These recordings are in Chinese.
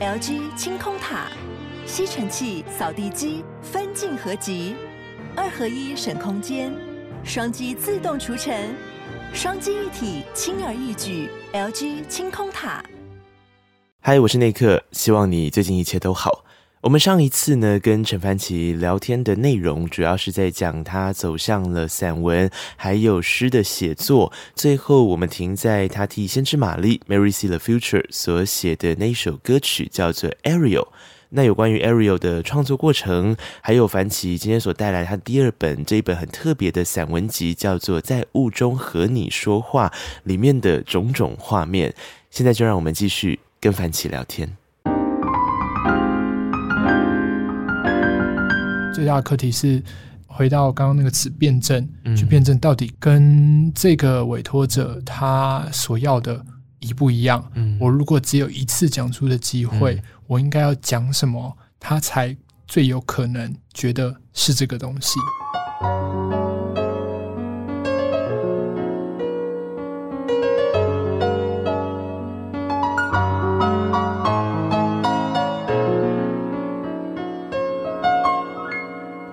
LG 清空塔，吸尘器、扫地机分镜合集，二合一省空间，双击自动除尘，双击一体轻而易举。LG 清空塔。嗨，我是内克，希望你最近一切都好。我们上一次呢，跟陈凡奇聊天的内容，主要是在讲他走向了散文还有诗的写作。最后，我们停在他替先知玛丽 （Mary See the Future） 所写的那一首歌曲，叫做《Ariel》。那有关于《Ariel》的创作过程，还有凡奇今天所带来他第二本这一本很特别的散文集，叫做《在雾中和你说话》里面的种种画面。现在就让我们继续跟凡奇聊天。最大的课题是回到刚刚那个词辩证，去辩证到底跟这个委托者他所要的一不一样。我如果只有一次讲出的机会，我应该要讲什么，他才最有可能觉得是这个东西。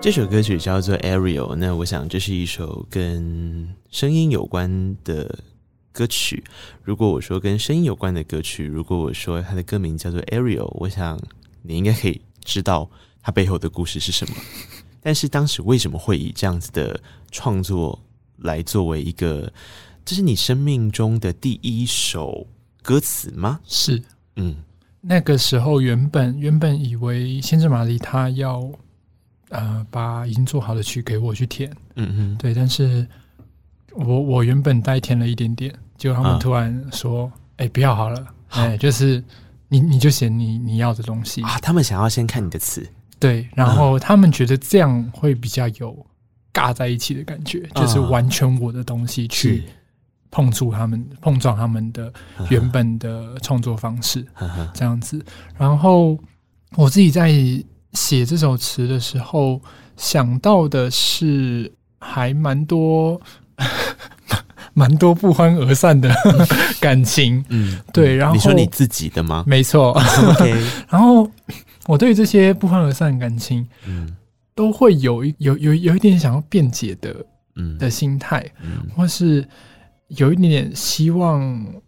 这首歌曲叫做《Ariel》，那我想这是一首跟声音有关的歌曲。如果我说跟声音有关的歌曲，如果我说它的歌名叫做《Ariel》，我想你应该可以知道它背后的故事是什么。但是当时为什么会以这样子的创作来作为一个，这是你生命中的第一首歌词吗？是，嗯，那个时候原本原本以为先知玛丽她要。呃，把已经做好的曲给我去填，嗯嗯，对，但是我我原本代填了一点点，结果他们突然说，哎、不要好了，哎，就是你你就写你你要的东西。啊，他们想要先看你的词，对，然后他们觉得这样会比较有尬在一起的感觉，嗯、就是完全我的东西去碰触他们，碰撞他们的原本的创作方式，嗯、这样子，然后我自己在。写这首词的时候，想到的是还蛮多，蛮多不欢而散的 感情。嗯，对。然后你说你自己的吗？没错。然后我对这些不欢而散的感情，嗯，都会有一有有有一点想要辩解的，嗯，的心态，嗯，或是。有一点点希望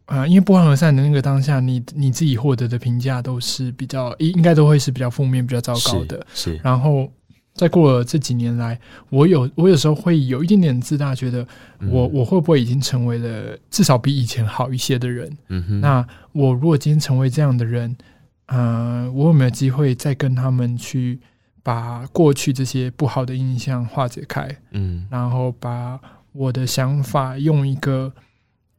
啊、呃，因为不欢而散的那个当下，你你自己获得的评价都是比较应应该都会是比较负面、比较糟糕的。是。是然后再过了这几年来，我有我有时候会有一点点自大，觉得我、嗯、我会不会已经成为了至少比以前好一些的人？嗯哼。那我如果今天成为这样的人，嗯、呃，我有没有机会再跟他们去把过去这些不好的印象化解开？嗯。然后把。我的想法用一个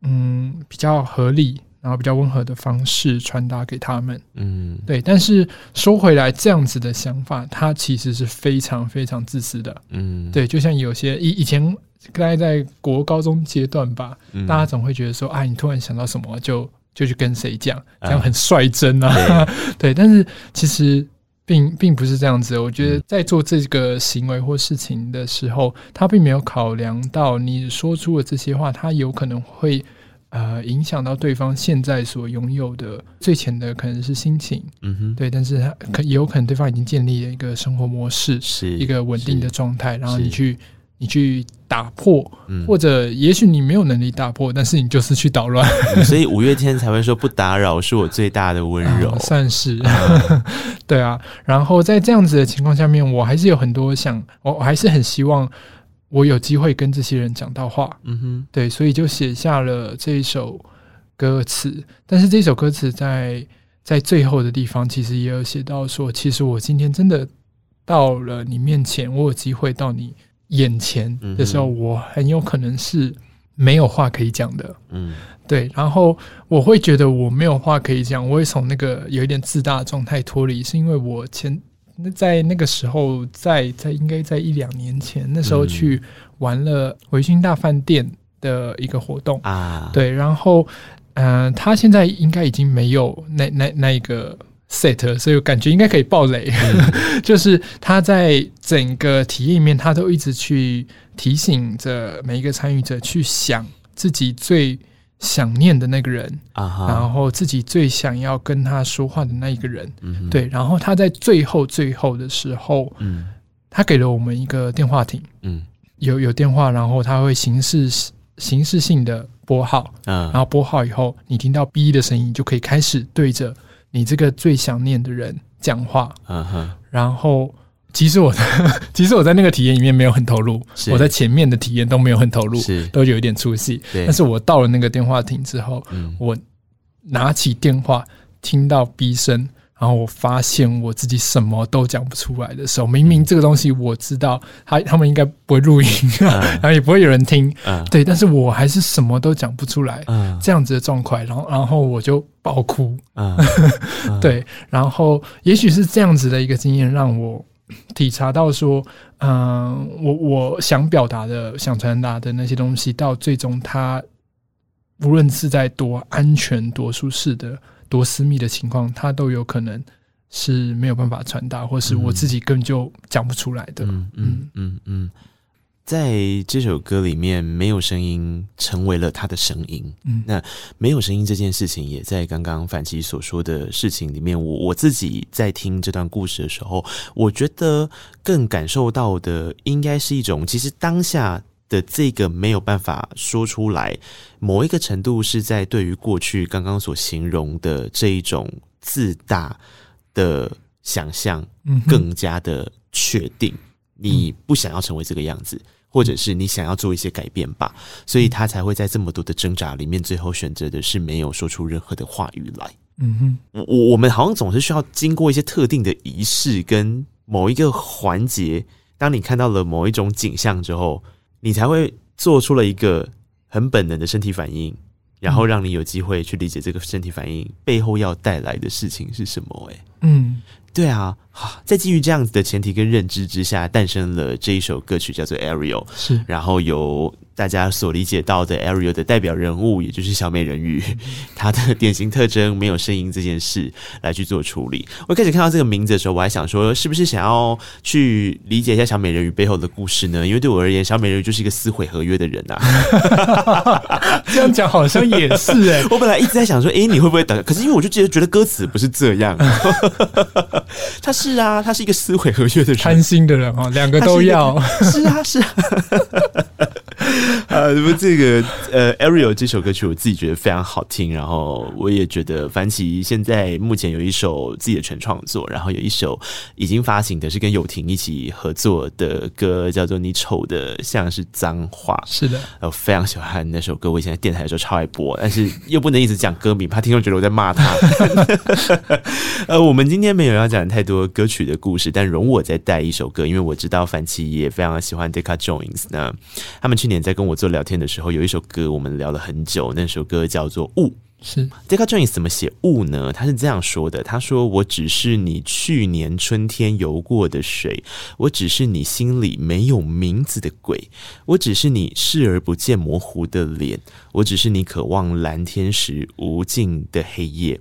嗯比较合理，然后比较温和的方式传达给他们，嗯，对。但是说回来，这样子的想法，它其实是非常非常自私的，嗯，对。就像有些以以前大概在国高中阶段吧，嗯、大家总会觉得说，啊，你突然想到什么，就就去跟谁讲，这样很率真啊，对，对。但是其实。并并不是这样子，我觉得在做这个行为或事情的时候，他并没有考量到你说出的这些话，他有可能会呃影响到对方现在所拥有的最浅的可能是心情，嗯哼，对，但是他可也有可能对方已经建立了一个生活模式，是一个稳定的状态，然后你去。你去打破，或者也许你没有能力打破，但是你就是去捣乱，嗯，所以五月天才会说不打扰是我最大的温柔，嗯，算是，对啊。然后在这样子的情况下面，我还是有很多想，我我还是很希望我有机会跟这些人讲到话，嗯哼，对，所以就写下了这一首歌词。但是这首歌词在在最后的地方，其实也有写到说，其实我今天真的到了你面前，我有机会到你。眼前的时候，我很有可能是没有话可以讲的。嗯，对。然后我会觉得我没有话可以讲，我会从那个有一点自大的状态脱离，是因为我前那在那个时候，在在应该在一两年前，那时候去玩了维醺大饭店的一个活动啊。对，然后嗯、呃，他现在应该已经没有那那那一个。set，所以我感觉应该可以爆雷，嗯、就是他在整个体验里面，他都一直去提醒着每一个参与者去想自己最想念的那个人啊，然后自己最想要跟他说话的那一个人，嗯，对，然后他在最后最后的时候，嗯。他给了我们一个电话亭，嗯。有有电话，然后他会形式形式性的拨号，嗯，然后拨号以后，你听到 B 的声音，就可以开始对着你这个最想念的人讲话，嗯哼，然后。其实我的，其实我在那个体验里面没有很投入，我在前面的体验都没有很投入，是。都有一点出戏。但是我到了那个电话亭之后，嗯、我拿起电话，听到逼声，然后我发现我自己什么都讲不出来的时候，明明这个东西我知道，他他们应该不会录音，啊，然后也不会有人听，嗯、对，但是我还是什么都讲不出来，嗯、这样子的状况，然后然后我就爆哭，嗯、对，然后也许是这样子的一个经验让我。体察到说，嗯、呃，我我想表达的、想传达的那些东西，到最终，它无论是在多安全、多舒适的、多私密的情况，它都有可能是没有办法传达，或是我自己根本就讲不出来的。嗯嗯嗯嗯。在这首歌里面，没有声音成为了他的声音。嗯，那没有声音这件事情，也在刚刚反奇所说的事情里面。我我自己在听这段故事的时候，我觉得更感受到的，应该是一种，其实当下的这个没有办法说出来，某一个程度是在对于过去刚刚所形容的这一种自大的想象，更加的确定，你不想要成为这个样子。或者是你想要做一些改变吧，所以他才会在这么多的挣扎里面，最后选择的是没有说出任何的话语来。嗯哼，我我们好像总是需要经过一些特定的仪式跟某一个环节，当你看到了某一种景象之后，你才会做出了一个很本能的身体反应，然后让你有机会去理解这个身体反应背后要带来的事情是什么。哎，嗯。对啊，在基于这样子的前提跟认知之下，诞生了这一首歌曲，叫做《Ariel》。是，然后由大家所理解到的 Ariel 的代表人物，也就是小美人鱼，她的典型特征没有声音这件事来去做处理。我一开始看到这个名字的时候，我还想说，是不是想要去理解一下小美人鱼背后的故事呢？因为对我而言，小美人鱼就是一个撕毁合约的人啊。这样讲好像也是哎、欸，我本来一直在想说，哎，你会不会等？可是因为我就觉得觉得歌词不是这样。他是啊，他是一个撕毁合约的人，贪心的人哦，两个都要。是啊，是啊。呃，那么这个呃，Ariel 这首歌曲，我自己觉得非常好听。然后我也觉得凡奇现在目前有一首自己的全创作，然后有一首已经发行的，是跟友婷一起合作的歌，叫做《你丑的像是脏话》。是的，我非常喜欢那首歌，我以前在电台的时候超爱播，但是又不能一直讲歌名，怕听众觉得我在骂他。呃，我们今天没有要讲太多歌曲的故事，但容我再带一首歌，因为我知道凡奇也非常喜欢 Decca Jones，。那他们去年在跟我做聊天的时候，有一首歌我们聊了很久，那首歌叫做《雾》。是 Deca Joins 怎么写雾呢？他是这样说的：他说，我只是你去年春天游过的水，我只是你心里没有名字的鬼，我只是你视而不见模糊的脸，我只是你渴望蓝天时无尽的黑夜。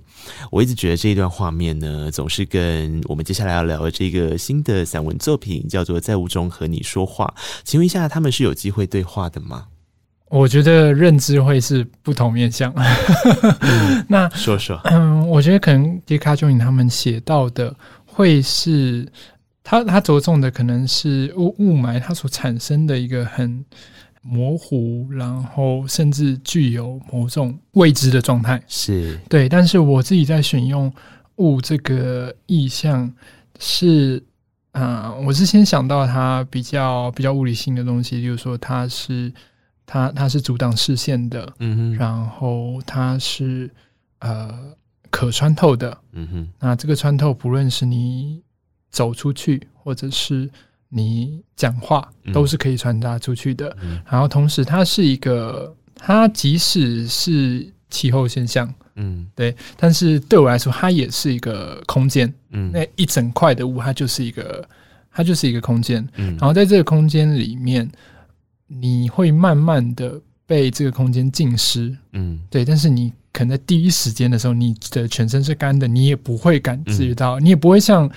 我一直觉得这一段画面呢，总是跟我们接下来要聊的这个新的散文作品叫做《在雾中和你说话》。请问一下，他们是有机会对话的吗？我觉得认知会是不同面向。嗯、那说说，嗯，我觉得可能 Deca Joins 他们写到的会是他他着重的可能是雾雾霾它所产生的一个很模糊，然后甚至具有某种未知的状态。是对，但是我自己在选用雾这个意象是啊、呃，我是先想到它比较比较物理性的东西，就是说它是。它它是阻挡视线的，嗯哼，然后它是呃可穿透的，嗯哼。那这个穿透，不论是你走出去，或者是你讲话，都是可以传达出去的。嗯。然后同时，它是一个，它即使是气候现象，嗯，对，但是对我来说，它也是一个空间。嗯，那一整块的雾，它就是一个，它就是一个空间。嗯，然后在这个空间里面。你会慢慢的被这个空间浸湿，嗯，对。但是你可能在第一时间的时候，你的全身是干的，你也不会感知到，嗯、你也不会像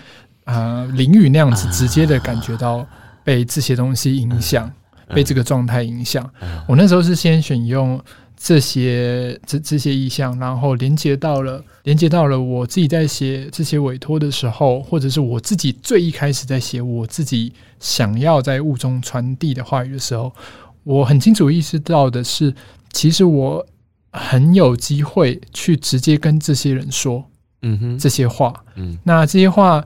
啊、呃、淋雨那样子直接的感觉到被这些东西影响，啊、被这个状态影响。啊、我那时候是先选用这些这这些意向，然后连接到了连接到了我自己在写这些委托的时候，或者是我自己最一开始在写我自己想要在雾中传递的话语的时候，我很清楚意识到的是，其实我很有机会去直接跟这些人说，嗯哼，这些话，嗯，那这些话。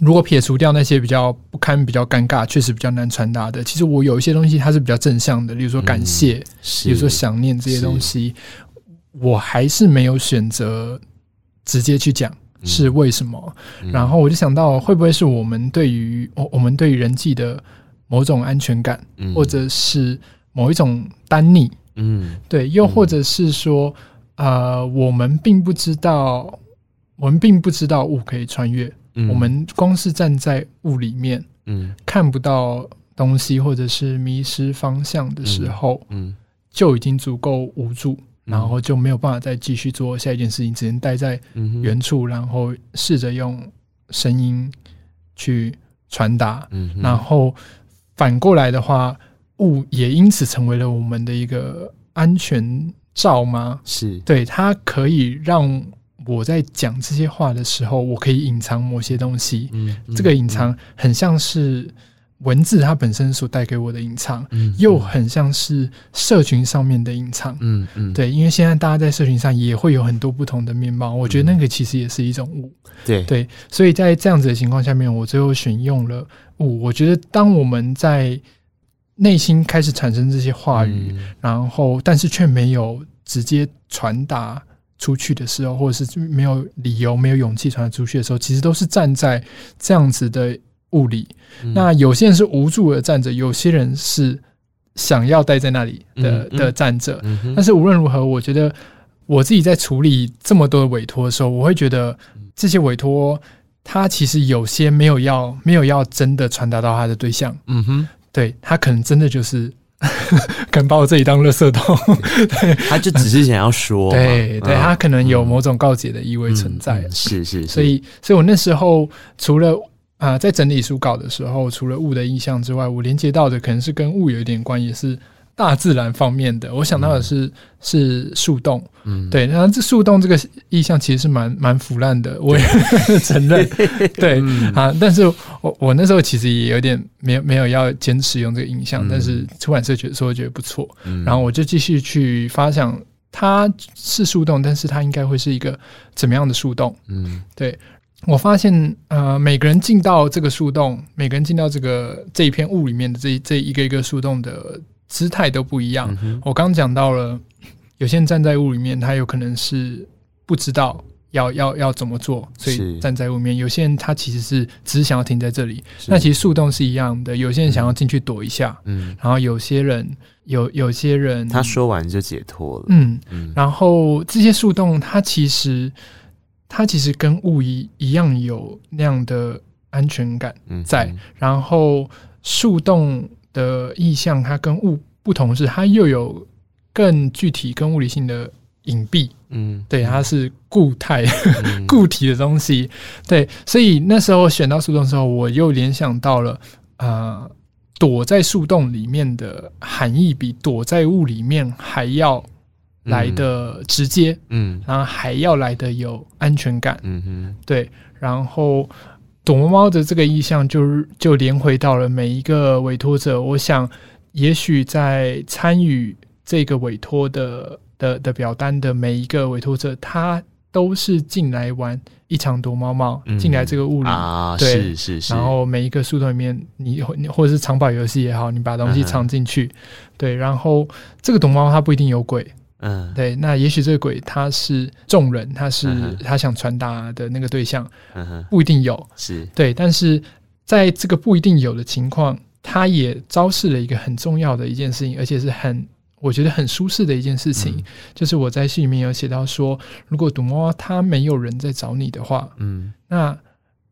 如果撇除掉那些比较不堪、比较尴尬、确实比较难传达的，其实我有一些东西它是比较正向的，比如说感谢，嗯、比如说想念这些东西，我还是没有选择直接去讲是为什么。嗯、然后我就想到，会不会是我们对于我我们对于人际的某种安全感，嗯、或者是某一种单逆，嗯，对，又或者是说，呃，我们并不知道，我们并不知道雾可以穿越。嗯、我们光是站在雾里面，嗯，看不到东西，或者是迷失方向的时候，嗯，嗯。就已经足够无助，嗯、然后就没有办法再继续做下一件事情，只能待在原处，然后试着用声音去传达，嗯，然后反过来的话，雾也因此成为了我们的一个安全罩吗？是，对，它可以让。我在讲这些话的时候，我可以隐藏某些东西。嗯，嗯，这个隐藏很像是文字它本身所带给我的隐藏，嗯，又很像是社群上面的隐藏。嗯嗯，对，因为现在大家在社群上也会有很多不同的面貌，我觉得那个其实也是一种物。对对，所以在这样子的情况下面，我最后选用了物。我觉得当我们在内心开始产生这些话语，嗯，然后但是却没有直接传达。出去的时候，或者是没有理由、没有勇气传出去的时候，其实都是站在这样子的雾里。嗯、那有些人是无助的站着，有些人是想要待在那里的、嗯、的站着。但是无论如何，我觉得我自己在处理这么多的委托的时候，我会觉得这些委托，他其实有些没有要、没有要真的传达到他的对象。嗯哼，对，他可能真的就是。敢把我自己当垃圾桶，对，他就只是想要说，对，对他可能有某种告解的意味存在，嗯嗯、是是，是，所以，所以我那时候除了啊、呃，在整理书稿的时候，除了物的印象之外，我连接到的可能是跟物有一点关系，是。大自然方面的，我想到的是、嗯、是树洞，嗯，对，然后这树洞这个意象其实是蛮蛮腐烂的，我也 承认，对、嗯、啊，但是我我那时候其实也有点没有没有要坚持用这个印象，嗯、但是出版社觉得说觉得不错，嗯、然后我就继续去发想，它是树洞，但是它应该会是一个怎么样的树洞？嗯，对，我发现呃，每个人进到这个树洞，每个人进到这个这一片雾里面的这这一个一个树洞的。姿态都不一样。嗯、我刚讲到了，有些人站在雾里面，他有可能是不知道要要要怎么做，所以站在雾里面。有些人他其实是只是想要停在这里。那其实树洞是一样的，有些人想要进去躲一下，嗯，然后有些人有有些人他说完就解脱了，嗯嗯。然后这些树洞，它其实它其实跟雾一一样有那样的安全感在。嗯、然后树洞。的意象，它跟物不同是，它又有更具体、更物理性的隐蔽。嗯，对，它是固态、嗯、固体的东西。对，所以那时候选到树洞的时候，我又联想到了，呃，躲在树洞里面的含义比躲在雾里面还要来的直接。嗯，然后还要来的有安全感。嗯哼，对，然后。躲猫猫的这个意象，就就连回到了每一个委托者。我想，也许在参与这个委托的的的表单的每一个委托者，他都是进来玩一场躲猫猫，进、嗯、来这个雾里，啊、对，是是是。然后每一个树洞里面，你或者是藏宝游戏也好，你把东西藏进去，嗯、对。然后这个躲猫猫它不一定有鬼。嗯，对，那也许这个鬼他是众人，他是他想传达的那个对象，不一定有，是。对，但是在这个不一定有的情况，他也昭示了一个很重要的一件事情，而且是很我觉得很舒适的一件事情，嗯、就是我在信里面有写到说，如果躲猫猫他没有人在找你的话，嗯，那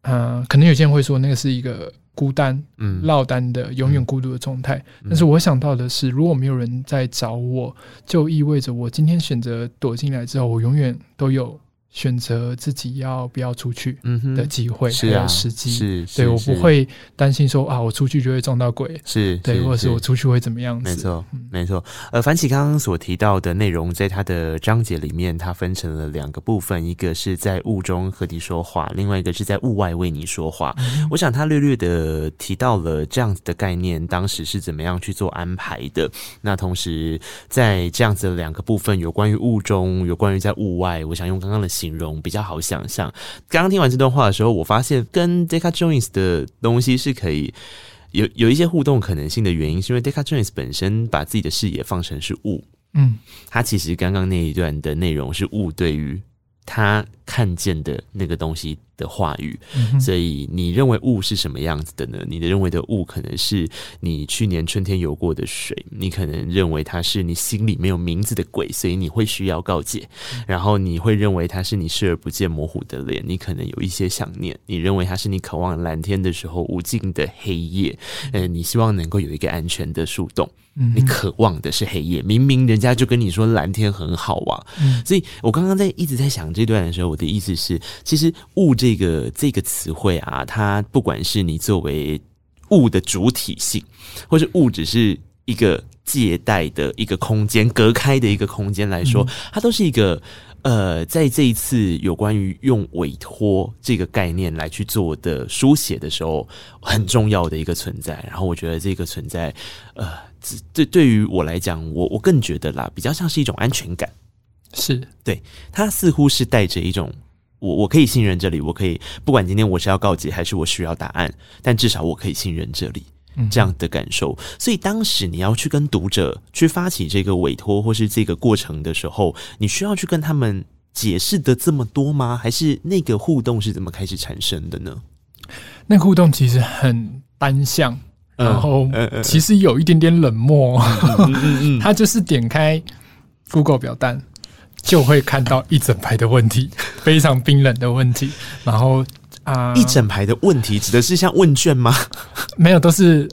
嗯、呃，可能有些人会说那个是一个。孤单，嗯，落单的，永远孤独的状态。嗯、但是我想到的是，如果没有人在找我，就意味着我今天选择躲进来之后，我永远都有选择自己要不要出去的机会，是啊，时机，是，对我不会担心说啊，我出去就会撞到鬼，是对，或者是我出去会怎么样？没错，没错。呃，凡奇刚刚所提到的内容，在他的章节里面，它分成了两个部分，一个是在雾中和你说话，另外一个是在雾外为你说话。我想他略略的提到了这样子的概念，当时是怎么样去做安排的。那同时，在这样子的两个部分，有关于雾中，有关于在雾外，我想用刚刚的。形容比较好想象。刚刚听完这段话的时候，我发现跟 Deca Jones 的东西是可以有有一些互动可能性的原因，是因为 Deca Jones 本身把自己的视野放成是物，嗯，他其实刚刚那一段的内容是物对于他看见的那个东西的话语，嗯、所以你认为雾是什么样子的呢？你的认为的雾可能是你去年春天游过的水，你可能认为它是你心里没有名字的鬼，所以你会需要告解。嗯、然后你会认为它是你视而不见模糊的脸，你可能有一些想念。你认为它是你渴望蓝天的时候无尽的黑夜，嗯，你希望能够有一个安全的树洞。嗯，你渴望的是黑夜，明明人家就跟你说蓝天很好啊。嗯，所以我刚刚在一直在想这段的时候，我的意思是，其实物这个这个词汇啊，它不管是你作为物的主体性，或是物只是一个借贷的一个空间、隔开的一个空间来说，它都是一个呃，在这一次有关于用委托这个概念来去做的书写的时候，很重要的一个存在。然后我觉得这个存在，呃，对对于我来讲，我我更觉得啦，比较像是一种安全感。是对，他似乎是带着一种。我我可以信任这里，我可以不管今天我是要告急还是我需要答案，但至少我可以信任这里，这样的感受。嗯、所以当时你要去跟读者去发起这个委托或是这个过程的时候，你需要去跟他们解释的这么多吗？还是那个互动是怎么开始产生的呢？那个互动其实很单向，然后其实有一点点冷漠。嗯嗯 他就是点开 Google 表单。就会看到一整排的问题，非常冰冷的问题。然后啊，呃、一整排的问题指的是像问卷吗？没有，都是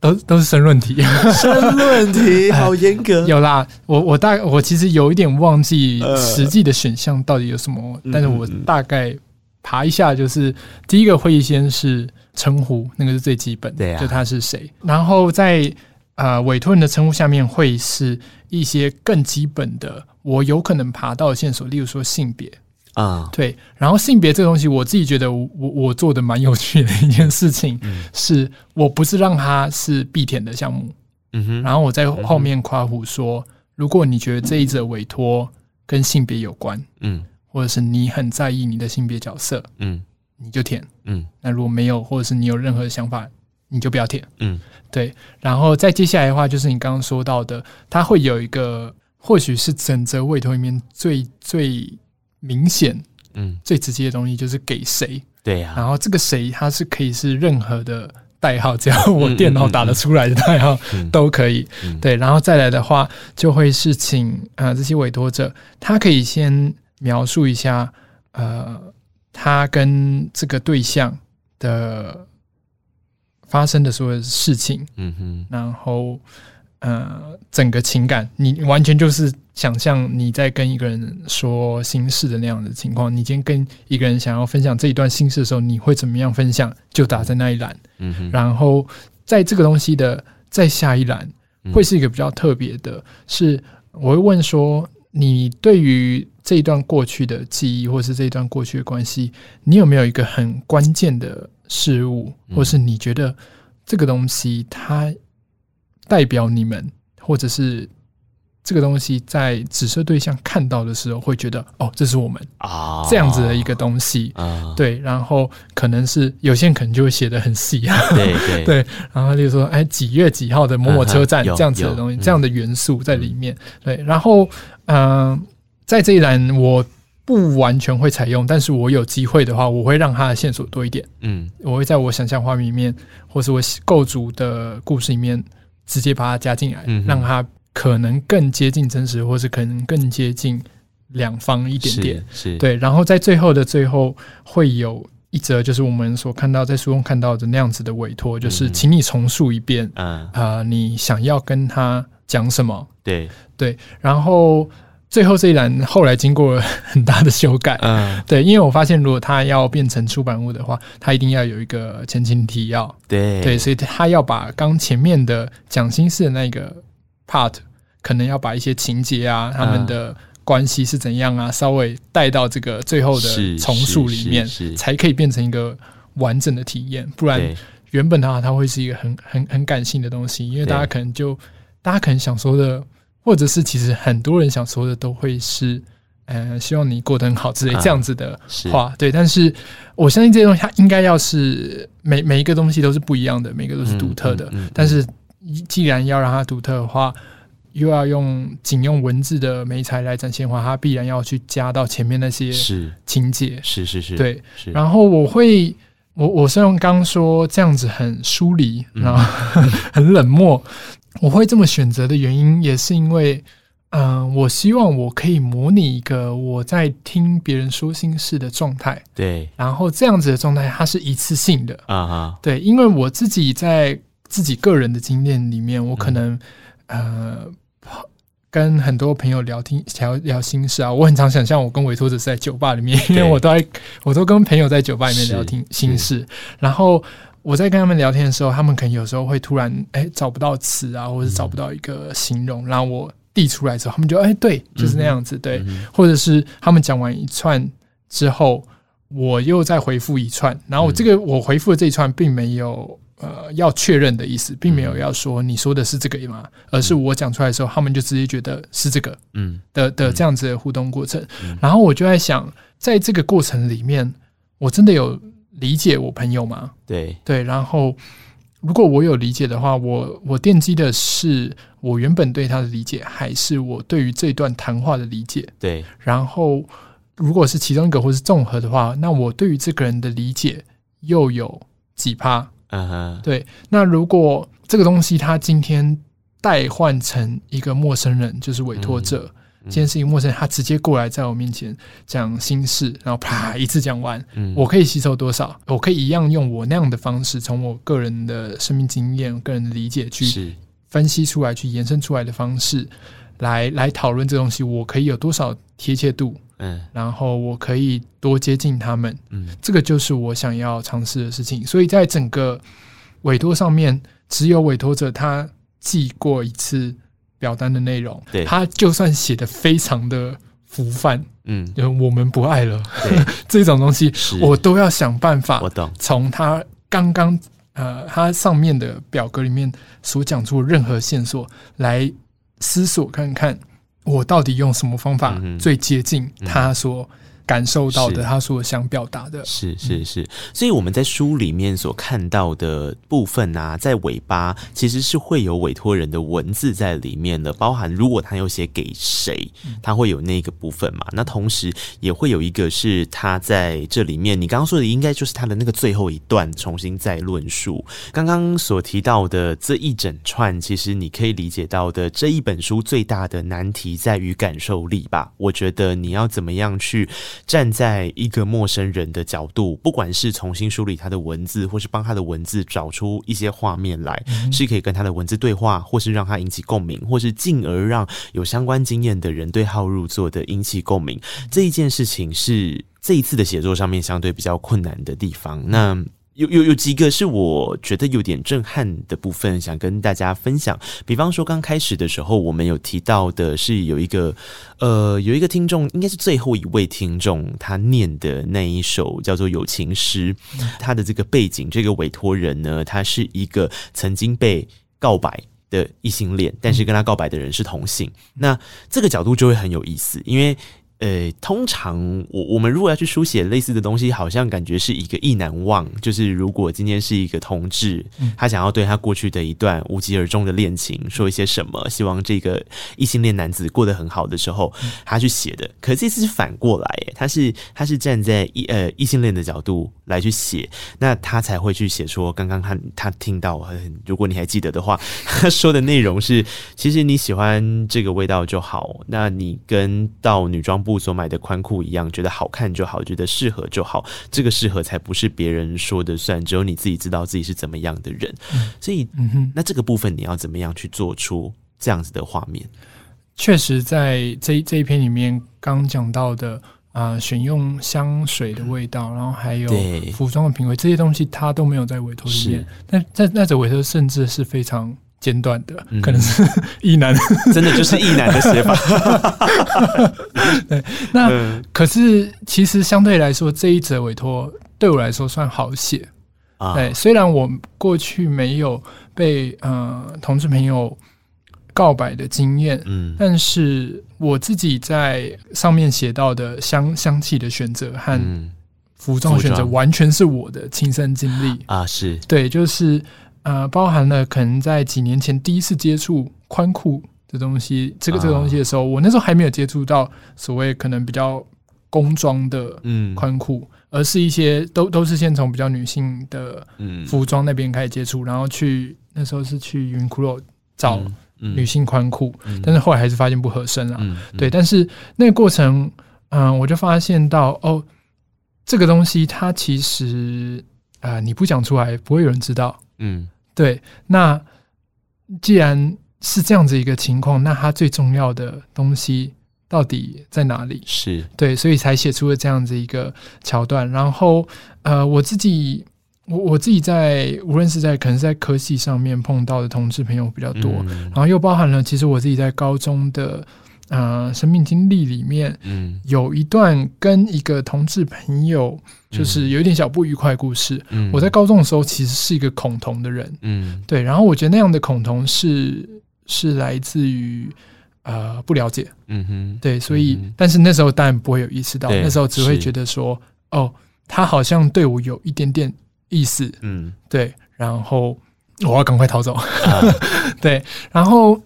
都都是申论题。申论题 好严格。有啦，我我大我其实有一点忘记实际的选项到底有什么，呃、但是我大概爬一下，就是第一个会议先是称呼，那个是最基本的，对啊、就他是谁。然后在呃委托人的称呼下面会是一些更基本的。我有可能爬到的线索，例如说性别。啊，对，然后性别这个东西，我自己觉得我我做的蛮有趣的一件事情，嗯、是我不是让它是必填的项目，嗯哼，然后我在后面夸胡说，嗯、如果你觉得这一则委托跟性别有关，嗯，或者是你很在意你的性别角色，嗯，你就填，嗯，那如果没有，或者是你有任何的想法，你就不要填，嗯，对，然后再接下来的话，就是你刚刚说到的，它会有一个。或许是整则委托里面最最明显、嗯，最直接的东西，就是给谁？对呀。然后这个谁，他是可以是任何的代号，只要我电脑打得出来的代号都可以。对，然后再来的话，就会是请啊、呃、这些委托者，他可以先描述一下，呃，他跟这个对象的发生的所有事情。嗯哼，然后。呃，整个情感，你完全就是想象你在跟一个人说心事的那样的情况。你今天跟一个人想要分享这一段心事的时候，你会怎么样分享？就打在那一栏。嗯哼。然后在这个东西的再下一栏，会是一个比较特别的，是我会问说，你对于这一段过去的记忆，或是这一段过去的关系，你有没有一个很关键的事物，或是你觉得这个东西它？代表你们，或者是这个东西在紫色对象看到的时候，会觉得哦，这是我们啊这样子的一个东西啊，对。然后可能是有些人可能就会写得很细啊，对对 对。然后就说哎，几月几号的某某车站这样子的东西，这样的元素在里面。对，然后嗯，在这一栏我不完全会采用，但是我有机会的话，我会让他的线索多一点。嗯，我会在我想象画面里面，或是我构筑的故事里面。直接把它加进来，让它可能更接近真实，或是可能更接近两方一点点。是，是对。然后在最后的最后，会有一则，就是我们所看到在书中看到的那样子的委托，就是请你重述一遍，啊、呃，你想要跟他讲什么？对对。然后最后这一栏后来经过了很大的修改，嗯，对，因为我发现如果它要变成出版物的话，它一定要有一个前情提要，对。对，所以他要把刚前面的讲心事的那个 part，可能要把一些情节啊，他们的关系是怎样啊，稍微带到这个最后的重塑里面，才可以变成一个完整的体验，不然原本的话，它会是一个很很很感性的东西，因为大家可能就大家可能想说的。或者是其实很多人想说的都会是，呃，希望你过得很好之类这样子的话，啊、对。但是我相信这些东西它应该要是每每一个东西都是不一样的，每个都是独特的。嗯嗯嗯、但是既然要让它独特的话，又要用仅用文字的媒材来展现的话，它必然要去加到前面那些情节，是是是，对。然后我会，我我虽然刚说这样子很疏离，然后 很冷漠。我会这么选择的原因，也是因为，嗯、呃，我希望我可以模拟一个我在听别人说心事的状态。对，然后这样子的状态，它是一次性的啊哈。对，因为我自己在自己个人的经验里面，我可能、嗯、呃跟很多朋友聊天聊聊心事啊，我很常想象我跟委托者是在酒吧里面，因为我都在我都跟朋友在酒吧里面聊天心事，然后。我在跟他们聊天的时候，他们可能有时候会突然哎、欸、找不到词啊，或者找不到一个形容，然后我递出来之后，他们就哎、欸、对，就是那样子，对，或者是他们讲完一串之后，我又再回复一串，然后我这个我回复的这一串并没有呃要确认的意思，并没有要说你说的是这个吗？而是我讲出来的时候，他们就直接觉得是这个，嗯。的的这样子的互动过程，然后我就在想，在这个过程里面，我真的有。理解我朋友吗？对对，然后如果我有理解的话，我我奠基的是我原本对他的理解，还是我对于这段谈话的理解？对。然后如果是其中一个或是综合的话，那我对于这个人的理解又有几趴？嗯哼。对。那如果这个东西他今天代换成一个陌生人，就是委托者。嗯今天是一个陌生人，他直接过来在我面前讲心事，然后啪一次讲完，我可以吸收多少？我可以一样用我那样的方式，从我个人的生命经验、个人的理解去分析出来，去延伸出来的方式来来讨论这东西，我可以有多少贴切度？嗯，然后我可以多接近他们，嗯，这个就是我想要尝试的事情。所以在整个委托上面，只有委托者他寄过一次。表单的内容，对，他就算写的非常的浮泛，嗯，就我们不爱了 这种东西，我都要想办法，我懂，从他刚刚呃，他上面的表格里面所讲出的任何线索来思索看看，我到底用什么方法最接近他所。感受到的，他所想表达的，是是是，所以我们在书里面所看到的部分啊，在尾巴其实是会有委托人的文字在里面的，包含如果他有写给谁，他会有那个部分嘛。那同时也会有一个是他在这里面，你刚刚说的应该就是他的那个最后一段重新再论述。刚刚所提到的这一整串，其实你可以理解到的这一本书最大的难题在于感受力吧？我觉得你要怎么样去。站在一个陌生人的角度，不管是重新梳理他的文字，或是帮他的文字找出一些画面来，是可以跟他的文字对话，或是让他引起共鸣，或是进而让有相关经验的人对号入座的引起共鸣。这一件事情是这一次的写作上面相对比较困难的地方。那。有有有几个是我觉得有点震撼的部分，想跟大家分享。比方说，刚开始的时候，我们有提到的是有一个呃，有一个听众，应该是最后一位听众，他念的那一首叫做《友情诗》，他的这个背景，这个委托人呢，他是一个曾经被告白的异性恋，但是跟他告白的人是同性。那这个角度就会很有意思，因为。呃，通常我我们如果要去书写类似的东西，好像感觉是一个意难忘。就是如果今天是一个同志，他想要对他过去的一段无疾而终的恋情说一些什么，希望这个异性恋男子过得很好的时候，他去写的。可是这次是反过来，他是他是站在异呃异性恋的角度来去写，那他才会去写说，刚刚他他听到，如果你还记得的话，他说的内容是，其实你喜欢这个味道就好，那你跟到女装部。所买的宽裤一样，觉得好看就好，觉得适合就好。这个适合才不是别人说的算，只有你自己知道自己是怎么样的人。所以，嗯哼，那这个部分你要怎么样去做出这样子的画面？确实在这这一篇里面刚讲到的啊、呃，选用香水的味道，然后还有服装的品味这些东西，他都没有在委托里面。那在那则委托甚至是非常简短的，嗯、可能是 异男，真的就是异男的写法。对，那、嗯、可是其实相对来说，这一则委托对我来说算好写。啊。对，虽然我过去没有被呃同志朋友。告白的经验，嗯，但是我自己在上面写到的香香气的选择和服装选择，完全是我的亲身经历。啊，是。对，就是呃，包含了可能在几年前第一次接触宽裤的东西，这个这个东西的时候，啊、我那时候还没有接触到所谓可能比较工装的嗯宽裤，而是一些都都是先从比较女性的服装那边开始接触，然后去那时候是去 Uniqlo 找。嗯女性宽裤，但是后来还是发现不合身了。嗯嗯、对，但是那个过程，嗯、呃，我就发现到哦，这个东西它其实啊、呃，你不讲出来，不会有人知道。嗯，对。那既然是这样子一个情况，那它最重要的东西到底在哪里？是对，所以才写出了这样子一个桥段。然后，呃，我自己。我我自己在无论是在可能是在科系上面碰到的同志朋友比较多，嗯、然后又包含了其实我自己在高中的呃生命经历里面，嗯，有一段跟一个同志朋友就是有一点小不愉快故事。嗯、我在高中的时候其实是一个恐同的人，嗯，对，然后我觉得那样的恐同是是来自于呃不了解，嗯哼，对，所以、嗯、但是那时候当然不会有意识到，那时候只会觉得说哦，他好像对我有一点点。意思，嗯，对，然后我要赶快逃走，啊、对，然后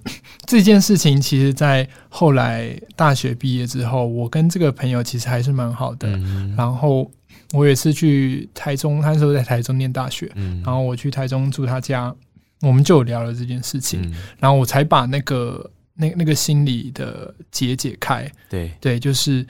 这件事情其实，在后来大学毕业之后，我跟这个朋友其实还是蛮好的，嗯、然后我也是去台中，他那时候在台中念大学，嗯、然后我去台中住他家，我们就聊了这件事情，嗯、然后我才把那个那那个心理的结解开，对。对，就是。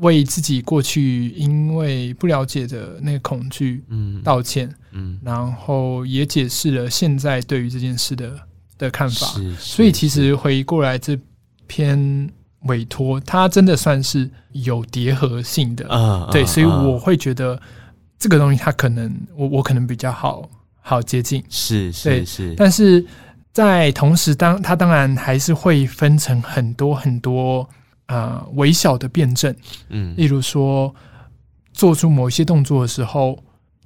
为自己过去因为不了解的那个恐惧，嗯，道歉，嗯，然后也解释了现在对于这件事的的看法。所以其实回过来这篇委托，它真的算是有叠合性的啊。对，所以我会觉得这个东西它可能我我可能比较好好接近，是是是。但是在同时，当它当然还是会分成很多很多。啊、呃，微小的辩证，嗯，例如说，做出某一些动作的时候，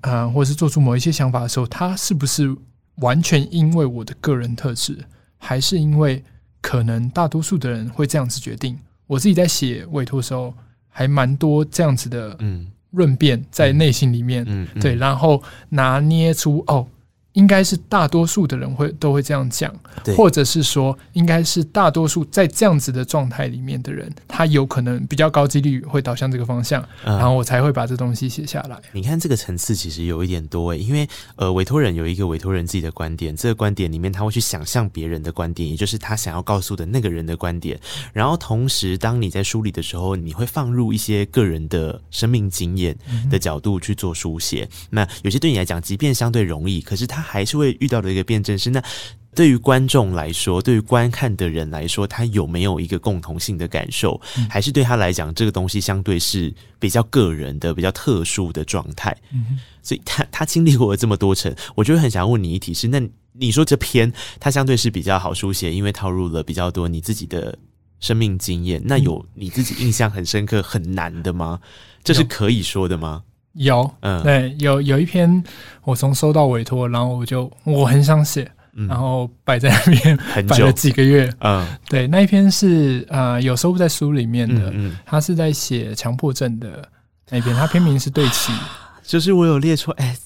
啊、呃，或者是做出某一些想法的时候，他是不是完全因为我的个人特质，还是因为可能大多数的人会这样子决定？我自己在写委托的时候，还蛮多这样子的，嗯，论辩在内心里面，嗯，嗯对，然后拿捏出哦。应该是大多数的人会都会这样讲，或者是说，应该是大多数在这样子的状态里面的人，他有可能比较高几率会导向这个方向，嗯、然后我才会把这东西写下来。你看这个层次其实有一点多诶，因为呃，委托人有一个委托人自己的观点，这个观点里面他会去想象别人的观点，也就是他想要告诉的那个人的观点。然后同时，当你在梳理的时候，你会放入一些个人的生命经验的角度去做书写。嗯、那有些对你来讲，即便相对容易，可是他。还是会遇到的一个辩证是，那对于观众来说，对于观看的人来说，他有没有一个共同性的感受？嗯、还是对他来讲，这个东西相对是比较个人的、比较特殊的状态？嗯、哼所以他他经历过了这么多层，我就会很想问你一题是：那你说这篇它相对是比较好书写，因为套入了比较多你自己的生命经验。那有你自己印象很深刻、很难的吗？这是可以说的吗？有，嗯，对，有有一篇我从收到委托，然后我就我很想写，嗯、然后摆在那边摆了几个月，嗯，对，那一篇是呃有收录在书里面的，嗯，他、嗯、是在写强迫症的那篇，他篇名是对齐，就是我有列出，哎，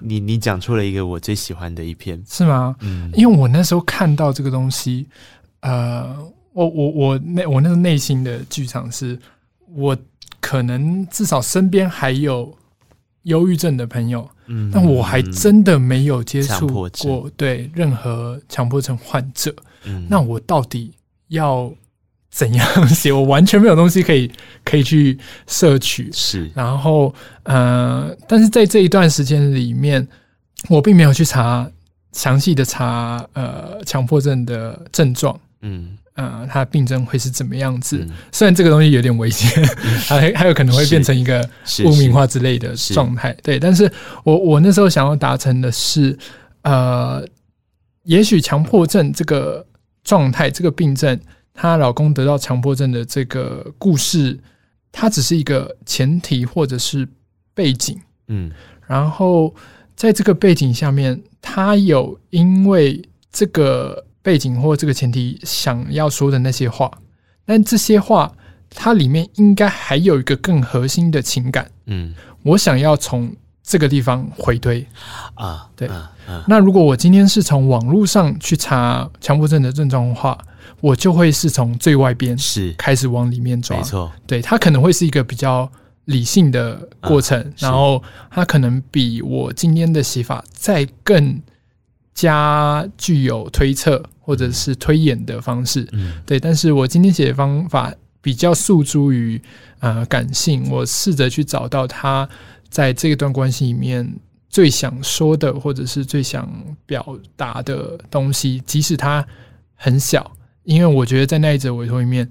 你你讲出了一个我最喜欢的一篇，是吗？嗯，因为我那时候看到这个东西，呃，我我我那我那个内心的剧场是，我可能至少身边还有。忧郁症的朋友，嗯，但我还真的没有接触过对任何强迫症患者。嗯，那我到底要怎样写？我完全没有东西可以 可以去摄取。是，然后呃，但是在这一段时间里面，我并没有去查详细的查呃强迫症的症状。嗯，呃，他病症会是怎么样子？嗯、虽然这个东西有点危险，还、嗯、还有可能会变成一个污名化之类的状态。对，但是我我那时候想要达成的是，呃，也许强迫症这个状态，这个病症，她老公得到强迫症的这个故事，它只是一个前提或者是背景。嗯，然后在这个背景下面，他有因为这个。背景或这个前提想要说的那些话，但这些话它里面应该还有一个更核心的情感。嗯，我想要从这个地方回推啊，对。啊啊、那如果我今天是从网络上去查强迫症的症状的话，我就会是从最外边是开始往里面抓。没错，对，它可能会是一个比较理性的过程，啊、然后它可能比我今天的写法再更。加具有推测或者是推演的方式，嗯，对。但是我今天写的方法比较诉诸于呃感性，我试着去找到他在这段关系里面最想说的或者是最想表达的东西，即使他很小，因为我觉得在那一则委托里面，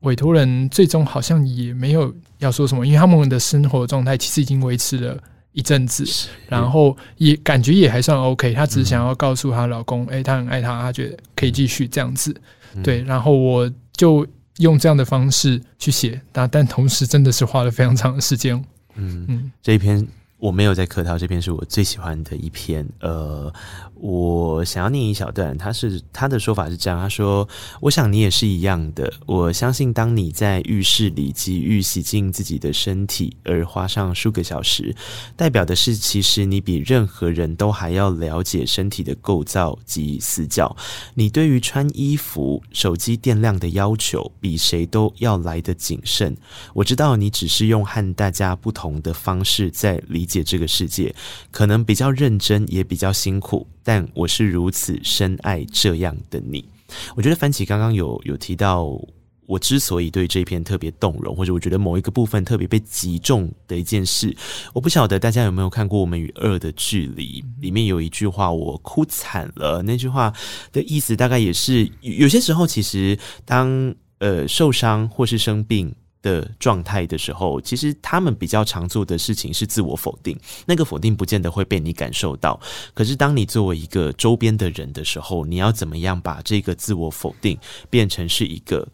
委托人最终好像也没有要说什么，因为他们的生活状态其实已经维持了。一阵子，然后也感觉也还算 OK。她只是想要告诉她老公，哎、嗯，她很爱他，她觉得可以继续这样子。嗯、对，然后我就用这样的方式去写，但但同时真的是花了非常长的时间。嗯嗯，这一篇。我没有在客套，这篇是我最喜欢的一篇。呃，我想要念一小段，他是他的说法是这样，他说：“我想你也是一样的。我相信，当你在浴室里急于洗净自己的身体，而花上数个小时，代表的是，其实你比任何人都还要了解身体的构造及死角。你对于穿衣服、手机电量的要求，比谁都要来得谨慎。我知道你只是用和大家不同的方式在理。”解这个世界可能比较认真，也比较辛苦，但我是如此深爱这样的你。我觉得樊琪刚刚有有提到，我之所以对这一篇特别动容，或者我觉得某一个部分特别被击中的一件事，我不晓得大家有没有看过《我们与恶的距离》，里面有一句话我哭惨了。那句话的意思大概也是，有些时候其实当呃受伤或是生病。的状态的时候，其实他们比较常做的事情是自我否定，那个否定不见得会被你感受到。可是当你作为一个周边的人的时候，你要怎么样把这个自我否定变成是一个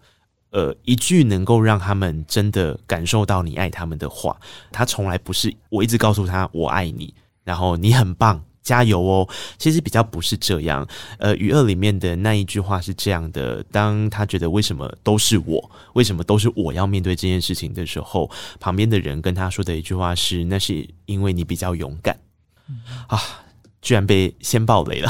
呃一句能够让他们真的感受到你爱他们的话？他从来不是我一直告诉他我爱你，然后你很棒。加油哦！其实比较不是这样。呃，余二里面的那一句话是这样的：当他觉得为什么都是我，为什么都是我要面对这件事情的时候，旁边的人跟他说的一句话是：那是因为你比较勇敢。啊！居然被先爆雷了。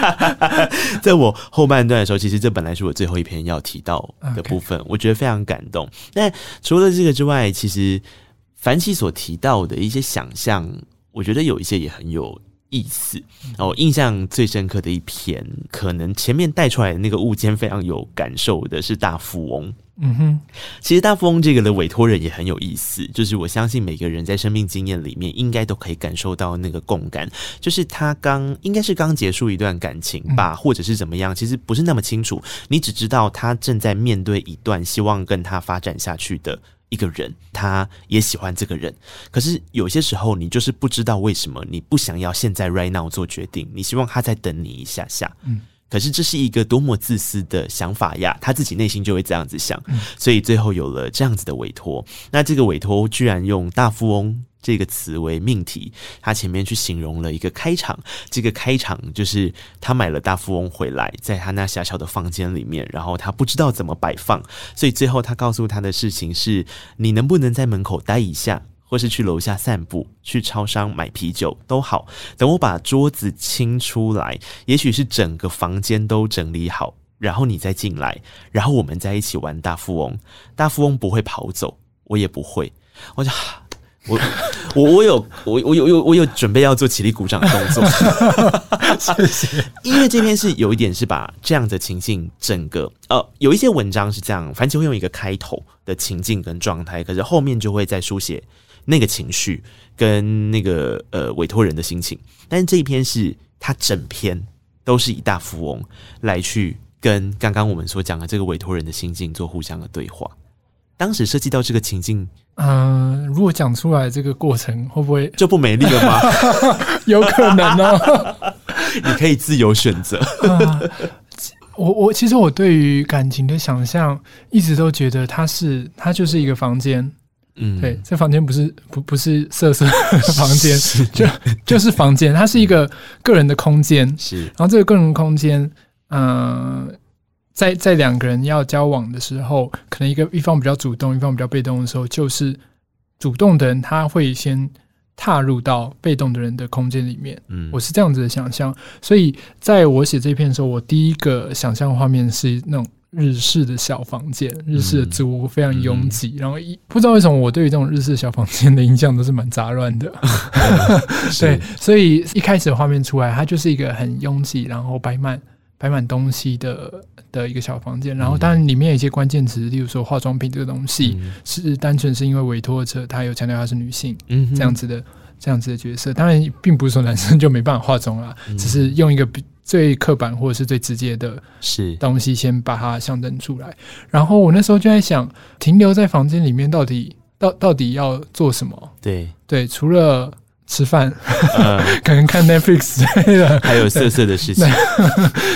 在我后半段的时候，其实这本来是我最后一篇要提到的部分，我觉得非常感动。但除了这个之外，其实凡奇所提到的一些想象，我觉得有一些也很有。意思，我印象最深刻的一篇，可能前面带出来的那个物件非常有感受的是大富翁。嗯哼，其实大富翁这个的委托人也很有意思，就是我相信每个人在生命经验里面应该都可以感受到那个共感，就是他刚应该是刚结束一段感情吧，或者是怎么样，其实不是那么清楚，你只知道他正在面对一段希望跟他发展下去的。一个人，他也喜欢这个人，可是有些时候你就是不知道为什么你不想要现在 right now 做决定，你希望他再等你一下下。嗯，可是这是一个多么自私的想法呀！他自己内心就会这样子想，所以最后有了这样子的委托。那这个委托居然用大富翁。这个词为命题，他前面去形容了一个开场。这个开场就是他买了大富翁回来，在他那狭小的房间里面，然后他不知道怎么摆放，所以最后他告诉他的事情是：你能不能在门口待一下，或是去楼下散步，去超商买啤酒都好。等我把桌子清出来，也许是整个房间都整理好，然后你再进来，然后我们在一起玩大富翁。大富翁不会跑走，我也不会。我就。我我我有我我有有我有准备要做起立鼓掌的动作，谢谢。因为这篇是有一点是把这样的情境整个呃有一些文章是这样，番茄会用一个开头的情境跟状态，可是后面就会再书写那个情绪跟那个呃委托人的心情。但是这一篇是他整篇都是以大富翁来去跟刚刚我们所讲的这个委托人的心境做互相的对话。当时设计到这个情境，嗯、呃，如果讲出来这个过程会不会就不美丽了吗？有可能哦，你可以自由选择、呃。我我其实我对于感情的想象，一直都觉得它是它就是一个房间，嗯，对，这房间不是不不是色色房间，就就是房间，它是一个个人的空间，是，然后这个个人空间，嗯、呃。在在两个人要交往的时候，可能一个一方比较主动，一方比较被动的时候，就是主动的人他会先踏入到被动的人的空间里面。嗯，我是这样子的想象。所以在我写这篇的时候，我第一个想象画面是那种日式的小房间，日式的租屋非常拥挤，嗯、然后一不知道为什么我对于这种日式小房间的印象都是蛮杂乱的。对，所以一开始画面出来，它就是一个很拥挤，然后摆满摆满东西的。的一个小房间，然后当然里面有一些关键词，例如说化妆品这个东西，嗯、是单纯是因为委托者他有强调她是女性，嗯，这样子的这样子的角色，当然并不是说男生就没办法化妆啦，嗯、只是用一个比最刻板或者是最直接的是东西先把它象征出来。然后我那时候就在想，停留在房间里面到底到到底要做什么？对对，除了。吃饭，可能看 Netflix 之类的，还有色色的事情。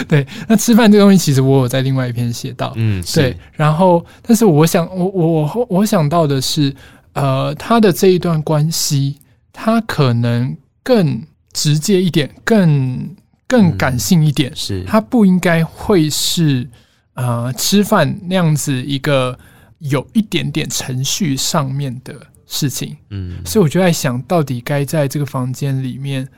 对，那吃饭这个东西，其实我有在另外一篇写到。嗯，对。然后，但是我想，我我我我想到的是，呃，他的这一段关系，他可能更直接一点，更更感性一点。是，他不应该会是呃吃饭那样子一个有一点点程序上面的。事情，嗯，所以我就在想到底该在这个房间里面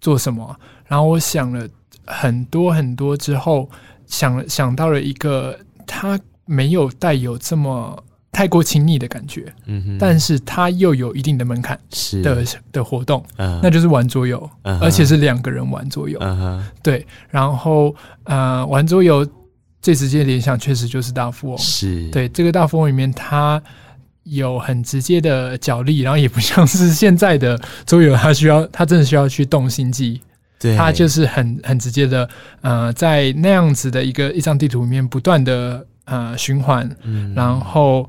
做什么。然后我想了很多很多之后，想想到了一个他没有带有这么太过亲密的感觉，嗯哼，但是他又有一定的门槛是。的的活动，嗯，那就是玩桌游，嗯而且是两个人玩桌游，嗯哼，对。然后呃，玩桌游最直接联想确实就是大富翁，是。对这个大富翁里面他。有很直接的脚力，然后也不像是现在的周游，他需要他真的需要去动心机，对，他就是很很直接的，呃，在那样子的一个一张地图里面不断的呃循环，嗯，然后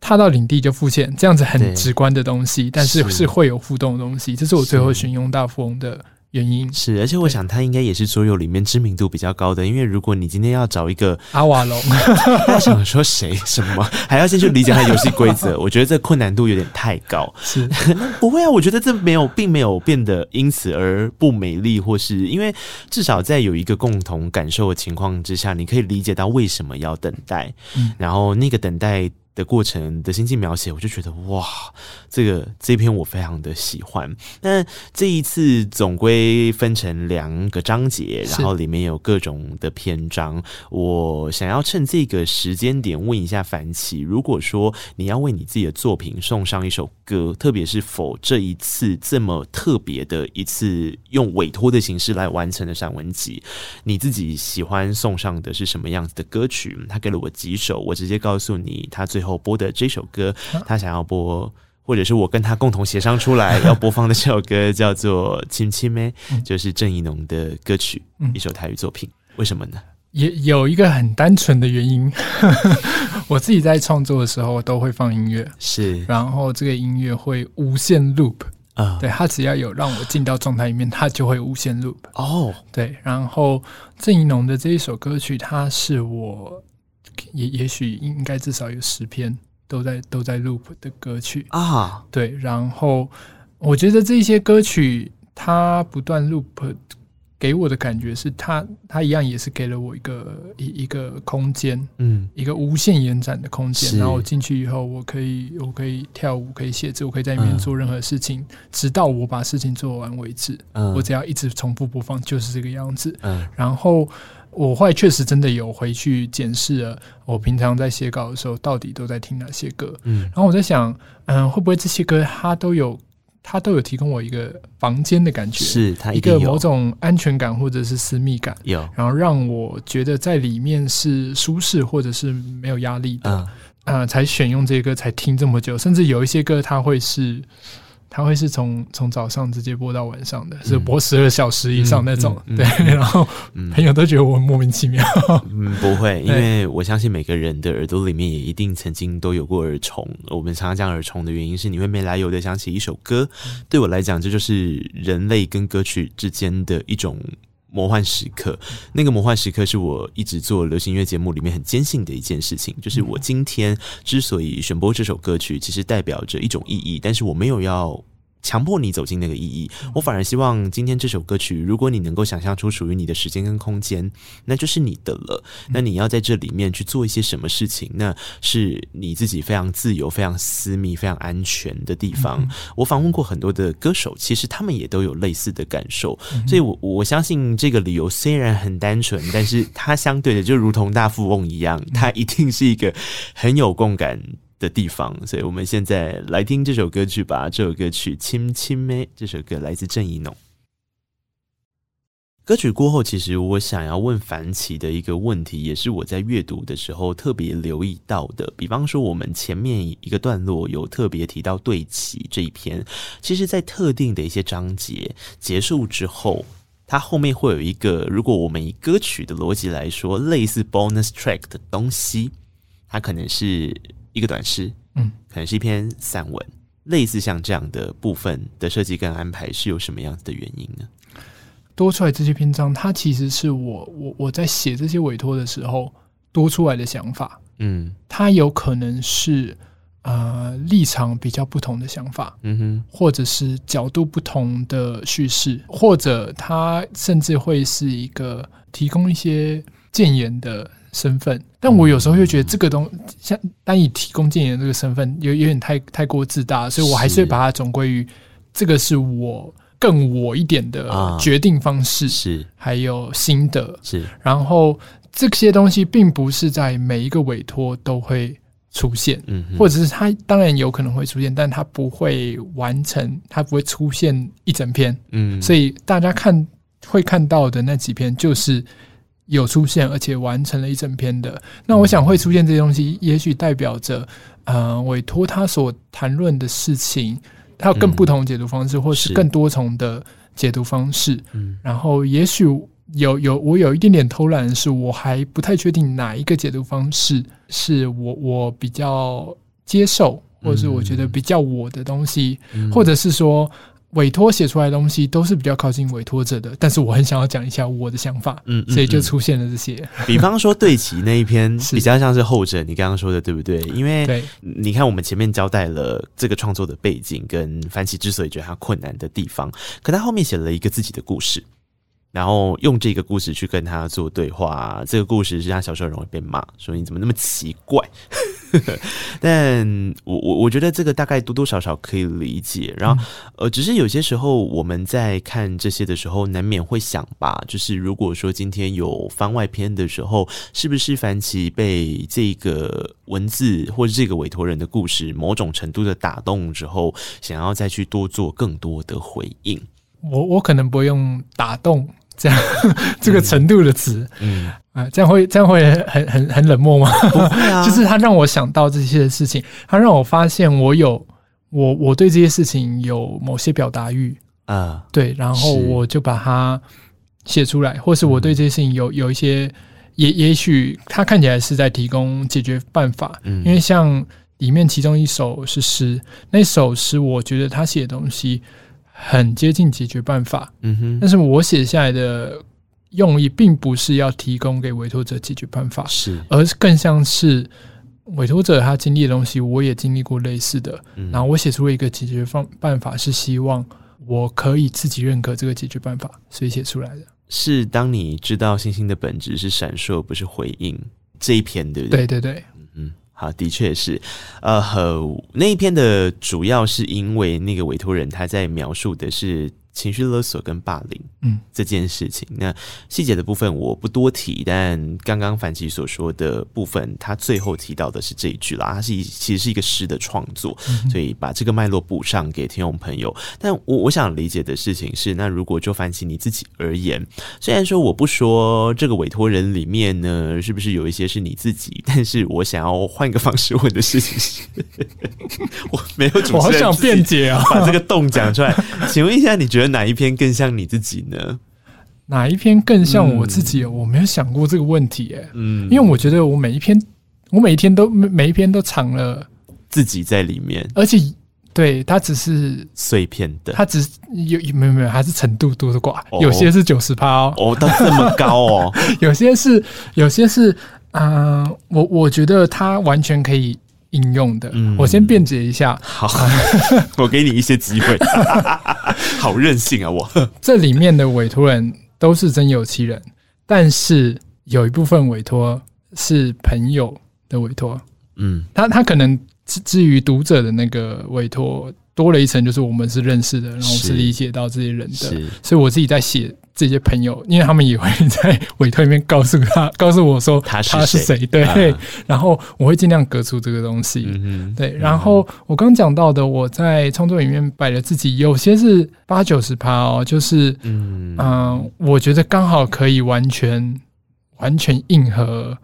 踏到领地就付钱，这样子很直观的东西，但是是。会有互动的东西，这是我最后选用大富翁的。原因。是，而且我想他应该也是桌游里面知名度比较高的，因为如果你今天要找一个阿瓦隆，他想说谁？什么，还要先去理解他游戏规则，我觉得这困难度有点太高。是，不会啊，我觉得这没有，并没有变得因此而不美丽，或是因为至少在有一个共同感受的情况之下，你可以理解到为什么要等待，嗯，然后那个等待。的过程的心境描写，我就觉得哇，这个这篇我非常的喜欢。那这一次总归分成两个章节，然后里面有各种的篇章。我想要趁这个时间点问一下樊奇，如果说你要为你自己的作品送上一首歌，特别是否这一次这么特别的一次用委托的形式来完成的散文集，你自己喜欢送上的是什么样子的歌曲？他给了我几首，我直接告诉你，他最后。播的这首歌，他想要播，或者是我跟他共同协商出来 要播放的这首歌，叫做《亲亲妹》，就是郑宜农的歌曲，一首台语作品。为什么呢？也有一个很单纯的原因，我自己在创作的时候都会放音乐，是，然后这个音乐会无限 loop 啊，对，他只要有让我进到状态里面，他就会无限 loop 哦，对，然后郑宜农的这一首歌曲，它是我。也也许应该至少有十篇都在都在 loop 的歌曲啊，对，然后我觉得这些歌曲它不断 loop 给我的感觉是它它一样也是给了我一个一一个空间，嗯，一个无限延展的空间。然后我进去以后，我可以我可以跳舞，可以写字，我可以在里面做任何事情，直到我把事情做完为止。嗯，我只要一直重复播放，就是这个样子。嗯，然后。我后来确实真的有回去检视了，我平常在写稿的时候到底都在听哪些歌。嗯，然后我在想，嗯，会不会这些歌它都有，它都有提供我一个房间的感觉，是它一个某种安全感或者是私密感，有，然后让我觉得在里面是舒适或者是没有压力的，啊、嗯呃，才选用这些歌，才听这么久，甚至有一些歌它会是。他会是从从早上直接播到晚上的，嗯、是播十二小时以上那种。嗯嗯嗯、对，然后朋友都觉得我莫名其妙。嗯，不会，因为我相信每个人的耳朵里面也一定曾经都有过耳虫。我们常常讲耳虫的原因是，你会没来由的想起一首歌。嗯、对我来讲，这就是人类跟歌曲之间的一种。魔幻时刻，那个魔幻时刻是我一直做流行音乐节目里面很坚信的一件事情，就是我今天之所以选播这首歌曲，其实代表着一种意义，但是我没有要。强迫你走进那个意义，我反而希望今天这首歌曲，如果你能够想象出属于你的时间跟空间，那就是你的了。那你要在这里面去做一些什么事情，那是你自己非常自由、非常私密、非常安全的地方。我访问过很多的歌手，其实他们也都有类似的感受，所以我我相信这个理由虽然很单纯，但是它相对的就如同大富翁一样，它一定是一个很有共感的地方，所以我们现在来听这首歌曲吧。这首歌曲《亲亲妹》，这首歌来自郑宜农。歌曲过后，其实我想要问凡奇的一个问题，也是我在阅读的时候特别留意到的。比方说，我们前面一个段落有特别提到对齐这一篇，其实，在特定的一些章节结束之后，它后面会有一个，如果我们以歌曲的逻辑来说，类似 bonus track 的东西，它可能是。一个短诗，嗯，可能是一篇散文，类似像这样的部分的设计跟安排，是有什么样子的原因呢？多出来这些篇章，它其实是我我我在写这些委托的时候多出来的想法，嗯，它有可能是呃立场比较不同的想法，嗯哼，或者是角度不同的叙事，或者它甚至会是一个提供一些建言的。身份，但我有时候又觉得这个东像单以提供建言这个身份有有点太太过自大，所以我还是会把它总归于这个是我更我一点的决定方式，是还有心得是。然后这些东西并不是在每一个委托都会出现，嗯，或者是它当然有可能会出现，但它不会完成，它不会出现一整篇，嗯，所以大家看会看到的那几篇就是。有出现，而且完成了一整篇的。那我想会出现这些东西，也许代表着，呃，委托他所谈论的事情，他有更不同的解读方式，嗯、或是更多重的解读方式。嗯，然后也许有有我有一点点偷懒的是，我还不太确定哪一个解读方式是我我比较接受，或者是我觉得比较我的东西，嗯、或者是说。委托写出来的东西都是比较靠近委托者的，但是我很想要讲一下我的想法，嗯，所以就出现了这些。比方说对齐那一篇 比较像是后者，你刚刚说的对不对？因为你看我们前面交代了这个创作的背景跟凡奇之所以觉得他困难的地方，可他后面写了一个自己的故事。然后用这个故事去跟他做对话，这个故事是他小时候容易被骂，说你怎么那么奇怪。但我我我觉得这个大概多多少少可以理解。然后呃，只是有些时候我们在看这些的时候，难免会想吧，就是如果说今天有番外篇的时候，是不是凡奇被这个文字或者这个委托人的故事某种程度的打动之后，想要再去多做更多的回应？我我可能不会用打动。这样这个程度的词，嗯啊，这样会这样会很很很冷漠吗？不会啊，就是他让我想到这些事情，他让我发现我有我我对这些事情有某些表达欲啊，对，然后我就把它写出来，或是我对这些事情有有一些，也也许他看起来是在提供解决办法，嗯，因为像里面其中一首是诗，那首诗我觉得他写的东西。很接近解决办法，嗯哼，但是我写下来的用意并不是要提供给委托者解决办法，是，而是更像是委托者他经历的东西，我也经历过类似的，嗯，然后我写出了一个解决方办法，是希望我可以自己认可这个解决办法，所以写出来的。是当你知道星星的本质是闪烁，不是回应这一篇，对不对？对对对。好，的确是，呃，那一篇的主要是因为那个委托人他在描述的是情绪勒索跟霸凌，嗯，这件事情，那细节的部分我不多提，但刚刚凡奇所说的部分，他最后提到的是这一句啦，他是其实是一个诗的创作，嗯，所以把这个脉络补上给听众朋友。但我我想理解的事情是，那如果就凡奇你自己而言，虽然说我不说这个委托人里面呢，是不是有一些是你自己，但是我想要换一个方式问的事情是，我没有主持人，我好想辩解啊，把这个洞讲出来，请问一下，你觉得？哪一篇更像你自己呢？哪一篇更像我自己？嗯、我没有想过这个问题，哎，嗯，因为我觉得我每一篇，我每一天都每每一篇都藏了自己在里面，而且对它只是碎片的，它只是有没有没有，还是程度多的寡，有些是九十趴哦，哦，到这么高哦，有些是有些是，嗯、呃，我我觉得它完全可以。应用的，嗯、我先辩解一下。好，我给你一些机会。好任性啊！我 这里面的委托人都是真有其人，但是有一部分委托是朋友的委托。嗯，他他可能至于读者的那个委托多了一层，就是我们是认识的，然后是理解到这些人的，所以我自己在写。这些朋友，因为他们也会在委托里面告诉他，告诉我说他是谁，对，啊、然后我会尽量隔出这个东西，嗯、对。然后我刚讲到的，我在创作里面摆了自己，有些是八九十趴哦，就是嗯、呃，我觉得刚好可以完全完全应和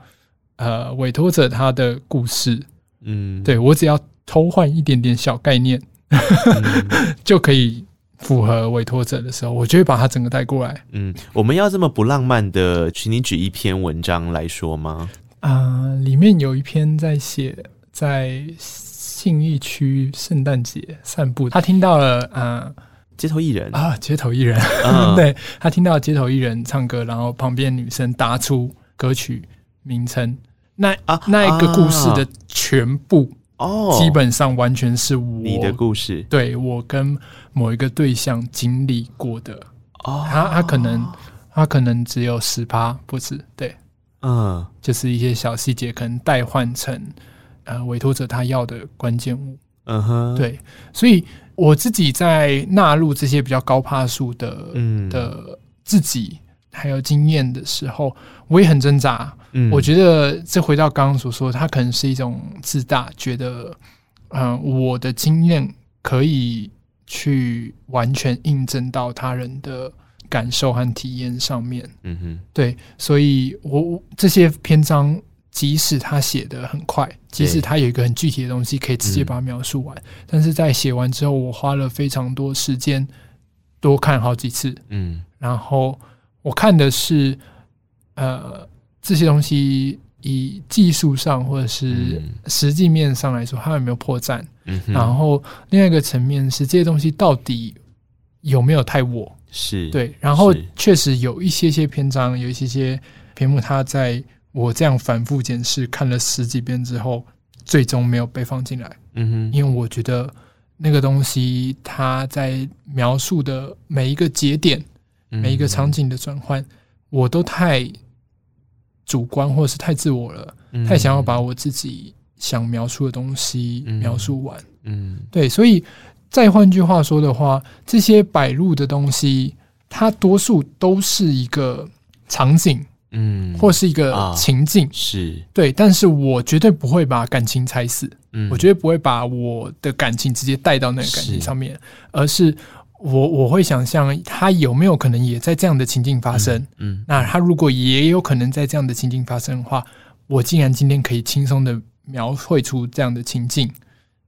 呃委托者他的故事，嗯，对，我只要偷换一点点小概念，嗯、就可以。符合委托者的时候，我就会把它整个带过来。嗯，我们要这么不浪漫的，请你举一篇文章来说吗？啊、呃，里面有一篇在写在信义区圣诞节散步，他听到了啊、呃、街头艺人啊街头艺人，嗯、对，他听到街头艺人唱歌，然后旁边女生答出歌曲名称，那啊那一个故事的全部。哦，基本上完全是我你的故事，对我跟某一个对象经历过的。哦，他他可能他可能只有十趴，不止？对，嗯，就是一些小细节，可能代换成呃委托者他要的关键物。嗯哼，对，所以我自己在纳入这些比较高趴数的嗯的自己还有经验的时候，我也很挣扎。嗯，我觉得这回到刚刚所说，它可能是一种自大，觉得，嗯、呃，我的经验可以去完全印证到他人的感受和体验上面。嗯哼，对，所以我这些篇章，即使他写的很快，即使他有一个很具体的东西可以直接把它描述完，但是在写完之后，我花了非常多时间多看好几次。嗯，然后我看的是，呃。这些东西以技术上或者是实际面上来说，它有没有破绽？嗯、然后另外一个层面是这些东西到底有没有太我？是对。然后确实有一些些篇章，有一些些篇目，它在我这样反复检视看了十几遍之后，最终没有被放进来。嗯哼，因为我觉得那个东西它在描述的每一个节点、每一个场景的转换，我都太。主观或者是太自我了，嗯、太想要把我自己想描述的东西描述完。嗯，嗯对，所以再换句话说的话，这些摆入的东西，它多数都是一个场景，嗯，或是一个情境，啊、是。对。但是我绝对不会把感情踩死，嗯，我绝对不会把我的感情直接带到那个感情上面，是而是。我我会想象他有没有可能也在这样的情境发生？嗯，嗯，那他如果也有可能在这样的情境发生的话，我竟然今天可以轻松的描绘出这样的情境。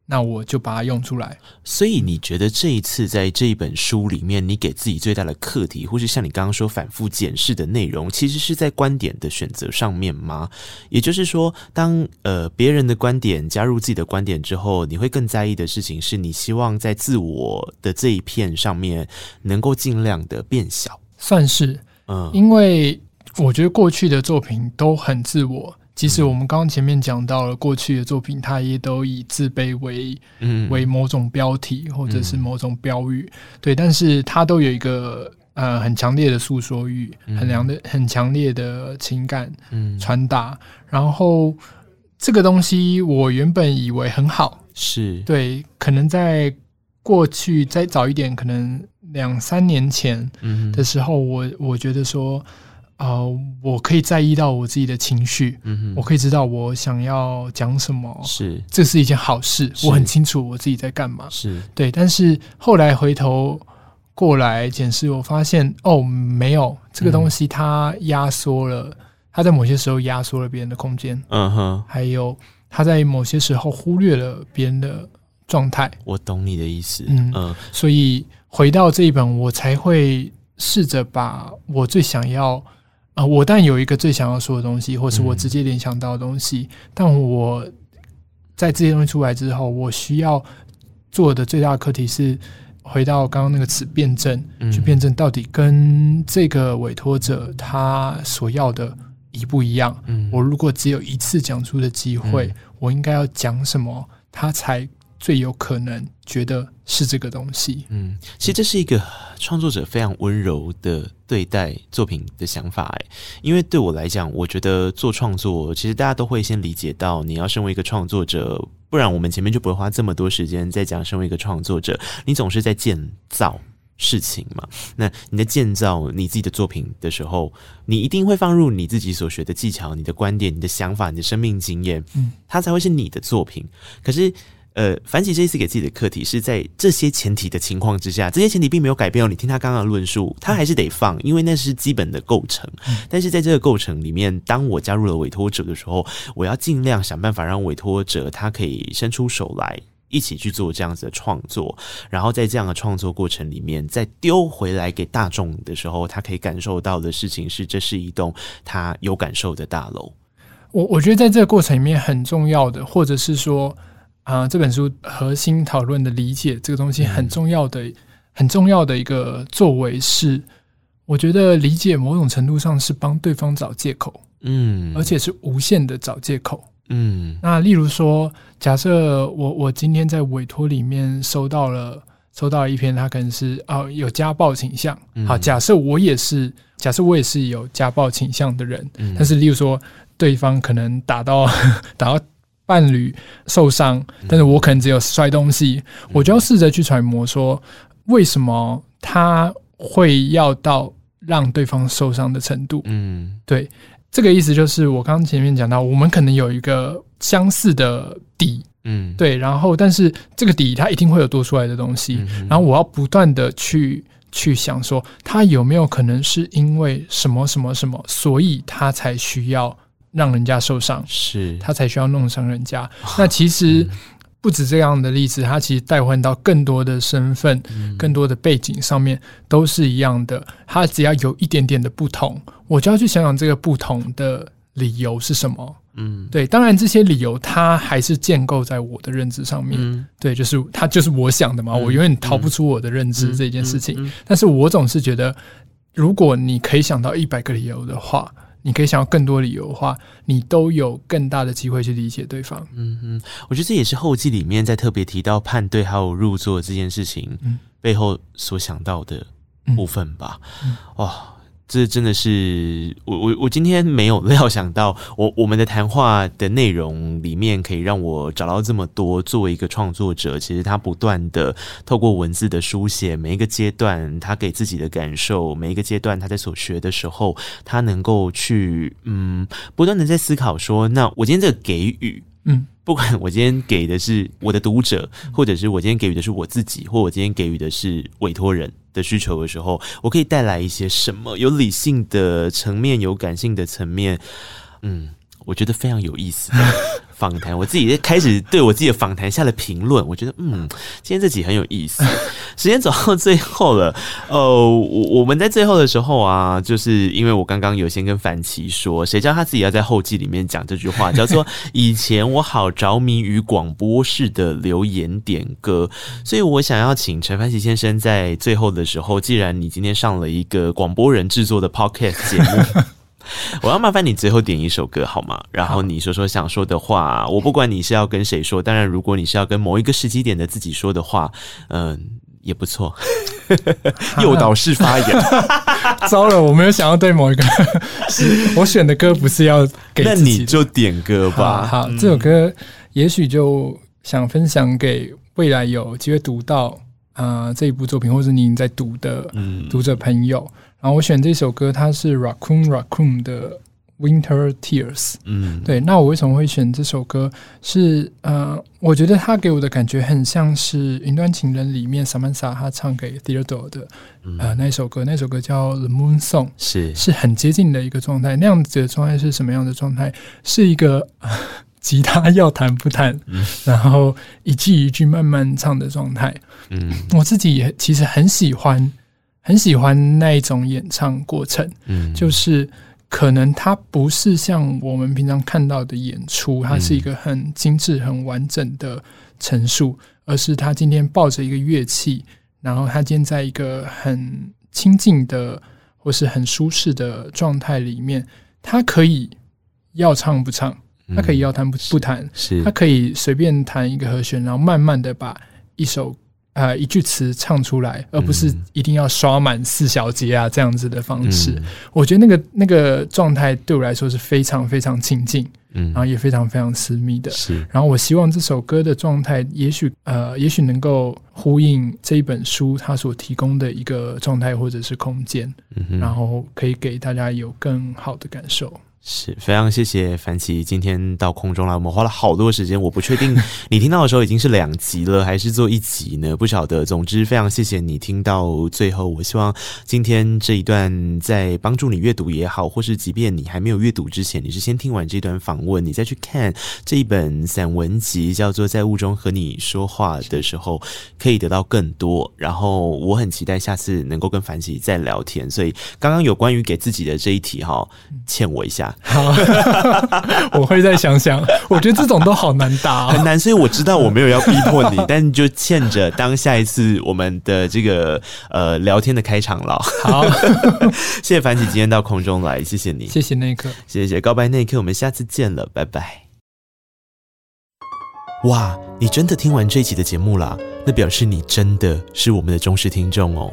那我就把它用出来。所以你觉得这一次在这一本书里面，你给自己最大的课题，或是像你刚刚说反复检视的内容，其实是在观点的选择上面吗？也就是说，当呃别人的观点加入自己的观点之后，你会更在意的事情是你希望在自我的这一片上面能够尽量的变小，算是嗯，因为我觉得过去的作品都很自我。其实我们刚刚前面讲到了过去的作品，它也都以自卑为为某种标题或者是某种标语，对，但是它都有一个呃很强烈的诉说欲，很强的很强烈的情感传达。然后这个东西我原本以为很好，是。对，可能在过去再早一点，可能两三年前的时候，我我觉得说，呃，我可以在意到我自己的情绪，嗯哼，我可以知道我想要讲什么，是，这是一件好事，我很清楚我自己在干嘛，是对。但是后来回头过来检视，我发现哦，没有这个东西，它压缩了，它在某些时候压缩了别人的空间，嗯哼，还有它在某些时候忽略了别人的状态。我懂你的意思，嗯嗯，所以。回到这一本，我才会试着把我最想要，呃，我但有一个最想要说的东西，或是我直接联想到的东西。嗯、但我在这些东西出来之后，我需要做的最大的课题是回到刚刚那个词辩证，嗯、去辩证到底跟这个委托者他所要的一不一样。嗯、我如果只有一次讲出的机会，嗯、我应该要讲什么，他才最有可能觉得是这个东西。嗯，其实这是一个创作者非常温柔的对待作品的想法。哎，因为对我来讲，我觉得做创作，其实大家都会先理解到，你要身为一个创作者，不然我们前面就不会花这么多时间在讲身为一个创作者。你总是在建造事情嘛？那你在建造你自己的作品的时候，你一定会放入你自己所学的技巧、你的观点、你的想法、你的生命经验，嗯，它才会是你的作品。可是。呃，凡奇这一次给自己的课题是在这些前提的情况之下，这些前提并没有改变哦。你听他刚刚的论述，他还是得放，因为那是基本的构成。但是在这个构成里面，当我加入了委托者的时候，我要尽量想办法让委托者他可以伸出手来，一起去做这样子的创作。然后在这样的创作过程里面，再丢回来给大众的时候，他可以感受到的事情是，这是一栋他有感受的大楼。我我觉得在这个过程里面很重要的，或者是说。啊、呃，这本书核心讨论的理解这个东西很重要的、嗯、很重要的一个作为是，我觉得理解某种程度上是帮对方找借口，嗯，而且是无限的找借口，嗯。那例如说，假设我我今天在委托里面收到了收到了一篇，他可能是哦有家暴倾向，好，假设我也是假设我也是有家暴倾向的人，嗯、但是例如说对方可能打到 打到。伴侣受伤，但是我可能只有摔东西，嗯、我就要试着去揣摩说，为什么他会要到让对方受伤的程度？嗯，对，这个意思就是我刚刚前面讲到，我们可能有一个相似的底，嗯，对，然后但是这个底它一定会有多出来的东西，嗯、然后我要不断的去去想说，他有没有可能是因为什么什么什么，所以他才需要。让人家受伤，是他才需要弄伤人家。那其实不止这样的例子，他其实代换到更多的身份、更多的背景上面都是一样的。他只要有一点点的不同，我就要去想想这个不同的理由是什么。嗯，对，当然这些理由他还是建构在我的认知上面。对，就是他就是我想的嘛，我永远逃不出我的认知这件事情。但是我总是觉得，如果你可以想到一百个理由的话。你可以想要更多理由的话，你都有更大的机会去理解对方。嗯嗯，我觉得这也是后记里面在特别提到判对还有入座这件事情背后所想到的部分吧。哇、嗯。嗯哦这真的是我我我今天没有料想到我，我我们的谈话的内容里面可以让我找到这么多。作为一个创作者，其实他不断的透过文字的书写，每一个阶段他给自己的感受，每一个阶段他在所学的时候，他能够去嗯，不断的在思考说，那我今天这个给予，嗯。不管我今天给的是我的读者，或者是我今天给予的是我自己，或我今天给予的是委托人的需求的时候，我可以带来一些什么？有理性的层面，有感性的层面，嗯，我觉得非常有意思。访谈，我自己开始对我自己的访谈下了评论。我觉得，嗯，今天这集很有意思。时间走到最后了，呃，我我们在最后的时候啊，就是因为我刚刚有先跟凡奇说，谁叫他自己要在后记里面讲这句话，叫做 “以前我好着迷于广播式的留言点歌”，所以我想要请陈凡奇先生在最后的时候，既然你今天上了一个广播人制作的 Podcast 节目。我要麻烦你最后点一首歌好吗？然后你说说想说的话。我不管你是要跟谁说，当然如果你是要跟某一个时机点的自己说的话，嗯、呃，也不错。诱导式发言，糟了，我没有想要对某一个，我选的歌不是要给，那你就点歌吧。好，好，这首歌也许就想分享给未来有机会读到呃这一部作品，或者你已经在读的读者朋友。嗯、然后我选这首歌，它是 Raccoon Raccoon 的。Winter Tears，嗯，对，那我为什么会选这首歌？是呃，我觉得他给我的感觉很像是《云端情人》里面 Samantha 他唱给 Theodore 的呃那首歌，那首歌叫《The Moon Song》，是是很接近的一个状态。那样子的状态是什么样的状态？是一个 吉他要弹不弹，嗯、然后一句一句慢慢唱的状态。嗯，我自己也其实很喜欢，很喜欢那一种演唱过程。嗯，就是。可能它不是像我们平常看到的演出，它是一个很精致、很完整的陈述，而是他今天抱着一个乐器，然后他今天在一个很亲近的或是很舒适的状态里面，他可以要唱不唱，他可以要弹不不弹，是他可以随便弹一个和弦，然后慢慢的把一首。呃，一句词唱出来，而不是一定要刷满四小节啊这样子的方式。嗯、我觉得那个那个状态对我来说是非常非常亲近，嗯，然后也非常非常私密的。是，然后我希望这首歌的状态，也许呃，也许能够呼应这一本书它所提供的一个状态或者是空间，嗯，然后可以给大家有更好的感受。是非常谢谢凡奇今天到空中来，我们花了好多时间，我不确定 你听到的时候已经是两集了，还是做一集呢？不晓得。总之，非常谢谢你听到最后。我希望今天这一段在帮助你阅读也好，或是即便你还没有阅读之前，你是先听完这段访问，你再去看这一本散文集，叫做《在雾中和你说话》的时候，可以得到更多。然后我很期待下次能够跟凡奇再聊天。所以刚刚有关于给自己的这一题哈，欠我一下。好，我会再想想。我觉得这种都好难答，很难。所以我知道我没有要逼迫你，但就欠着当下一次我们的这个呃聊天的开场了。好，谢谢凡姐今天到空中来，谢谢你，谢谢那一刻，谢谢告白那一刻，我们下次见了，拜拜。哇，你真的听完这一集的节目啦？那表示你真的是我们的忠实听众哦。